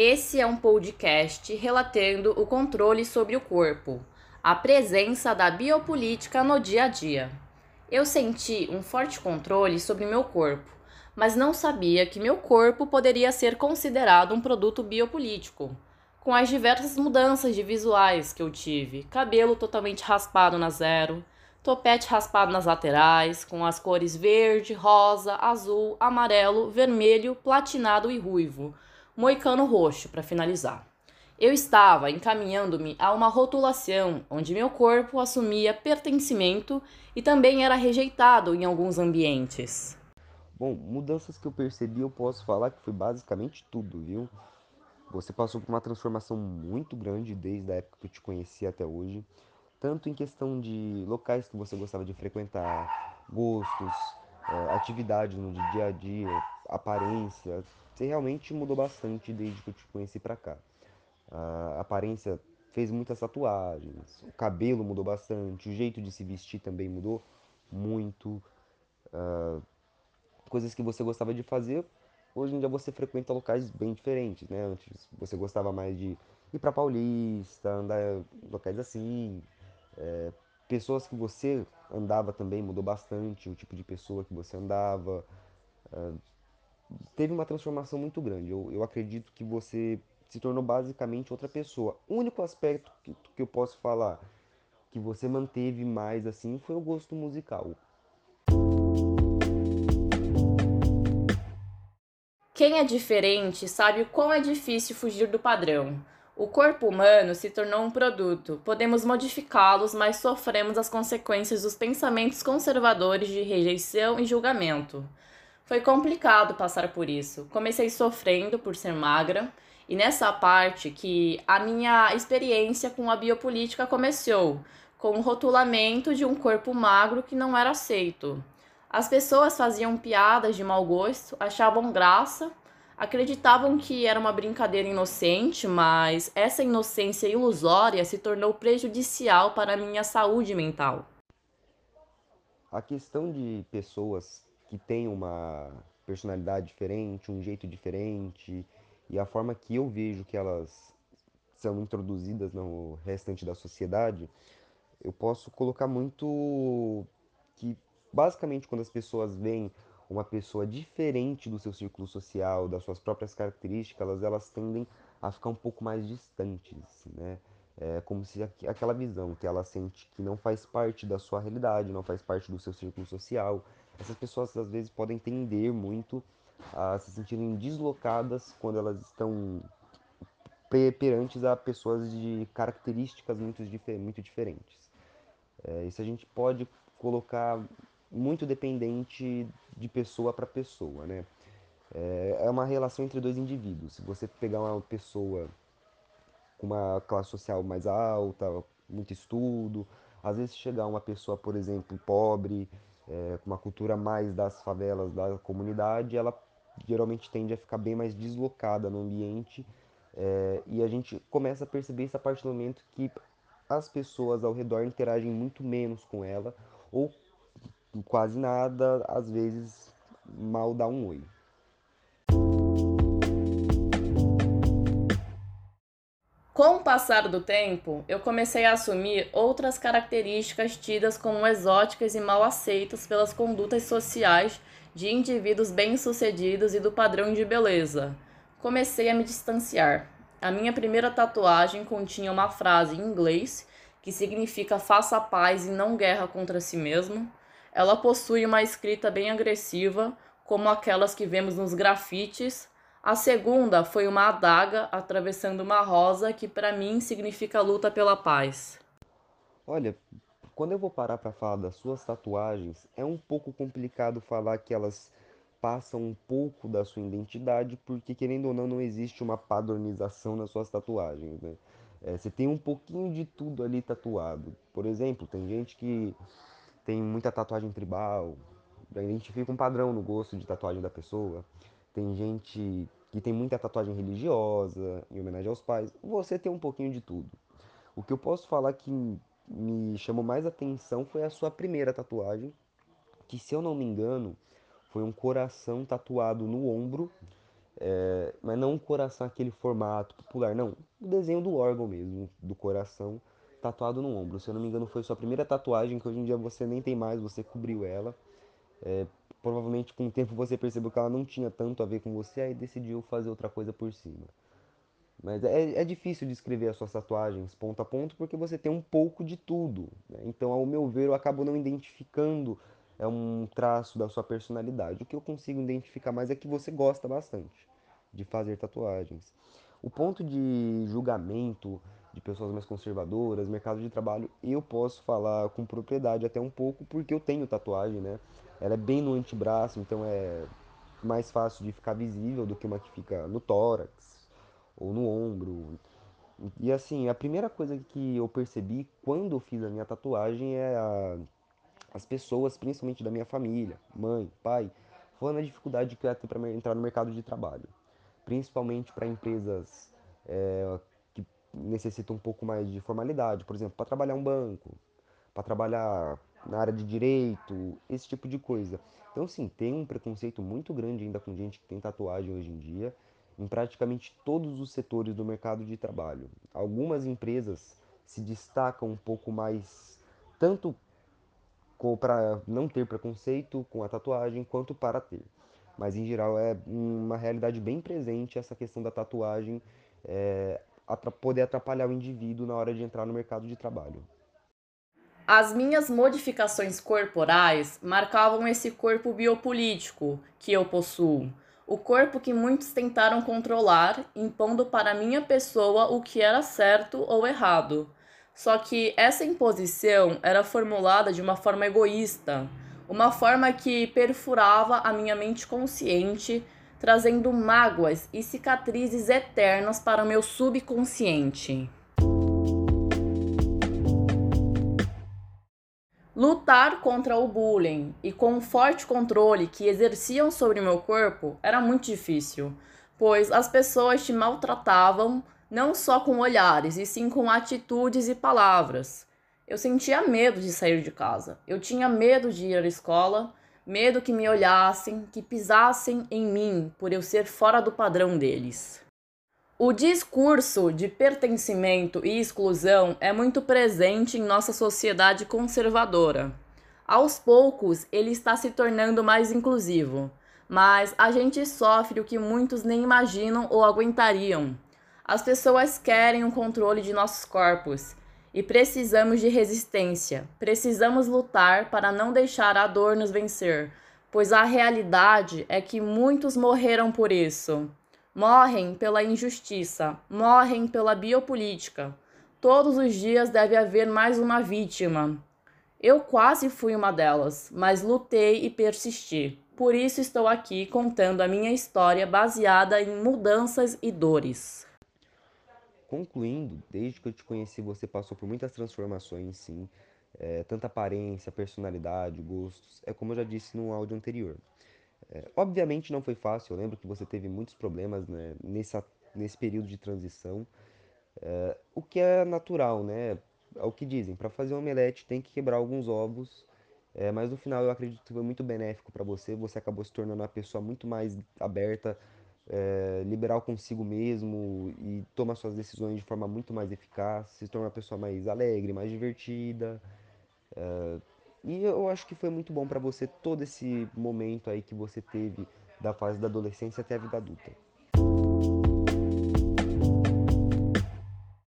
Esse é um podcast relatando o controle sobre o corpo, a presença da biopolítica no dia a dia. Eu senti um forte controle sobre meu corpo, mas não sabia que meu corpo poderia ser considerado um produto biopolítico. Com as diversas mudanças de visuais que eu tive, cabelo totalmente raspado na zero, topete raspado nas laterais, com as cores verde, rosa, azul, amarelo, vermelho, platinado e ruivo, moicano roxo para finalizar. Eu estava encaminhando-me a uma rotulação onde meu corpo assumia pertencimento e também era rejeitado em alguns ambientes. Bom, mudanças que eu percebi, eu posso falar que foi basicamente tudo, viu? Você passou por uma transformação muito grande desde a época que eu te conheci até hoje tanto em questão de locais que você gostava de frequentar, gostos, é, atividades no dia a dia, aparência. Você realmente mudou bastante desde que eu te conheci pra cá. A aparência fez muitas tatuagens, o cabelo mudou bastante, o jeito de se vestir também mudou muito. Uh, coisas que você gostava de fazer, hoje em dia você frequenta locais bem diferentes, né? Antes você gostava mais de ir pra Paulista, andar em locais assim, é, pessoas que você andava também mudou bastante, o tipo de pessoa que você andava. É, teve uma transformação muito grande. Eu, eu acredito que você se tornou basicamente outra pessoa. O único aspecto que, que eu posso falar que você manteve mais assim foi o gosto musical. Quem é diferente sabe o quão é difícil fugir do padrão. O corpo humano se tornou um produto. Podemos modificá-los, mas sofremos as consequências dos pensamentos conservadores de rejeição e julgamento. Foi complicado passar por isso. Comecei sofrendo por ser magra, e nessa parte que a minha experiência com a biopolítica começou, com o rotulamento de um corpo magro que não era aceito. As pessoas faziam piadas de mau gosto, achavam graça acreditavam que era uma brincadeira inocente, mas essa inocência ilusória se tornou prejudicial para a minha saúde mental. A questão de pessoas que têm uma personalidade diferente, um jeito diferente, e a forma que eu vejo que elas são introduzidas no restante da sociedade, eu posso colocar muito que basicamente quando as pessoas veem uma pessoa diferente do seu círculo social, das suas próprias características, elas, elas tendem a ficar um pouco mais distantes, né? É como se aquela visão que ela sente que não faz parte da sua realidade, não faz parte do seu círculo social. Essas pessoas às vezes podem tender muito a se sentirem deslocadas quando elas estão perante a pessoas de características muito, muito diferentes. É, isso a gente pode colocar muito dependente de pessoa para pessoa, né? É, é uma relação entre dois indivíduos. Se você pegar uma pessoa com uma classe social mais alta, muito estudo, às vezes chegar uma pessoa, por exemplo, pobre, é, uma cultura mais das favelas, da comunidade, ela geralmente tende a ficar bem mais deslocada no ambiente é, e a gente começa a perceber isso a partir do momento que as pessoas ao redor interagem muito menos com ela ou quase nada, às vezes mal dá um oi. Com o passar do tempo, eu comecei a assumir outras características tidas como exóticas e mal aceitas pelas condutas sociais de indivíduos bem-sucedidos e do padrão de beleza. Comecei a me distanciar. A minha primeira tatuagem continha uma frase em inglês que significa faça paz e não guerra contra si mesmo. Ela possui uma escrita bem agressiva, como aquelas que vemos nos grafites. A segunda foi uma adaga atravessando uma rosa, que para mim significa luta pela paz. Olha, quando eu vou parar para falar das suas tatuagens, é um pouco complicado falar que elas passam um pouco da sua identidade, porque querendo ou não, não existe uma padronização nas suas tatuagens, né? É, você tem um pouquinho de tudo ali tatuado. Por exemplo, tem gente que tem muita tatuagem tribal, identifica um padrão no gosto de tatuagem da pessoa. Tem gente que tem muita tatuagem religiosa, em homenagem aos pais. Você tem um pouquinho de tudo. O que eu posso falar que me chamou mais atenção foi a sua primeira tatuagem, que se eu não me engano, foi um coração tatuado no ombro, É, mas não um coração aquele formato popular, não. O desenho do órgão mesmo, do coração, tatuado no ombro. Se eu não me engano, foi sua primeira tatuagem, que hoje em dia você nem tem mais, você cobriu ela. É, provavelmente com o tempo você percebeu que ela não tinha tanto a ver com você, aí decidiu fazer outra coisa por cima. Mas é, é difícil descrever as suas tatuagens ponto a ponto porque você tem um pouco de tudo. Né? Então, ao meu ver, eu acabo não identificando é um traço da sua personalidade. O que eu consigo identificar mais é que você gosta bastante de fazer tatuagens. O ponto de julgamento de pessoas mais conservadoras, mercado de trabalho, eu posso falar com propriedade até um pouco porque eu tenho tatuagem, né? Ela é bem no antebraço, então é mais fácil de ficar visível do que uma que fica no tórax ou no ombro. E assim, a primeira coisa que eu percebi quando eu fiz a minha tatuagem é a, as pessoas, principalmente da minha família, mãe, pai, falando a dificuldade que eu ia ter para entrar no mercado de trabalho. Principalmente para empresas é, que necessitam um pouco mais de formalidade, por exemplo, para trabalhar um banco, para trabalhar na área de direito, esse tipo de coisa. Então, sim, tem um preconceito muito grande ainda com gente que tem tatuagem hoje em dia em praticamente todos os setores do mercado de trabalho. Algumas empresas se destacam um pouco mais, tanto para não ter preconceito com a tatuagem, quanto para ter. Mas em geral é uma realidade bem presente essa questão da tatuagem é, poder atrapalhar o indivíduo na hora de entrar no mercado de trabalho. As minhas modificações corporais marcavam esse corpo biopolítico que eu possuo o corpo que muitos tentaram controlar, impondo para minha pessoa o que era certo ou errado. Só que essa imposição era formulada de uma forma egoísta, uma forma que perfurava a minha mente consciente, trazendo mágoas e cicatrizes eternas para o meu subconsciente. Lutar contra o bullying e com o forte controle que exerciam sobre meu corpo era muito difícil, pois as pessoas te maltratavam não só com olhares, e sim com atitudes e palavras. Eu sentia medo de sair de casa. Eu tinha medo de ir à escola, medo que me olhassem, que pisassem em mim por eu ser fora do padrão deles. O discurso de pertencimento e exclusão é muito presente em nossa sociedade conservadora. Aos poucos, ele está se tornando mais inclusivo, mas a gente sofre o que muitos nem imaginam ou aguentariam. As pessoas querem o controle de nossos corpos e precisamos de resistência. Precisamos lutar para não deixar a dor nos vencer, pois a realidade é que muitos morreram por isso morrem pela injustiça, morrem pela biopolítica. Todos os dias deve haver mais uma vítima. Eu quase fui uma delas, mas lutei e persisti. Por isso estou aqui contando a minha história baseada em mudanças e dores. Concluindo, desde que eu te conheci, você passou por muitas transformações, sim. É, tanta aparência, personalidade, gostos. É como eu já disse no áudio anterior. É, obviamente não foi fácil, eu lembro que você teve muitos problemas né, nessa, nesse período de transição, é, o que é natural, né? É o que dizem, para fazer um omelete tem que quebrar alguns ovos, é, mas no final eu acredito que foi muito benéfico para você, você acabou se tornando uma pessoa muito mais aberta, é, liberal consigo mesmo e toma suas decisões de forma muito mais eficaz, se torna uma pessoa mais alegre, mais divertida. É, e eu acho que foi muito bom para você todo esse momento aí que você teve da fase da adolescência até a vida adulta.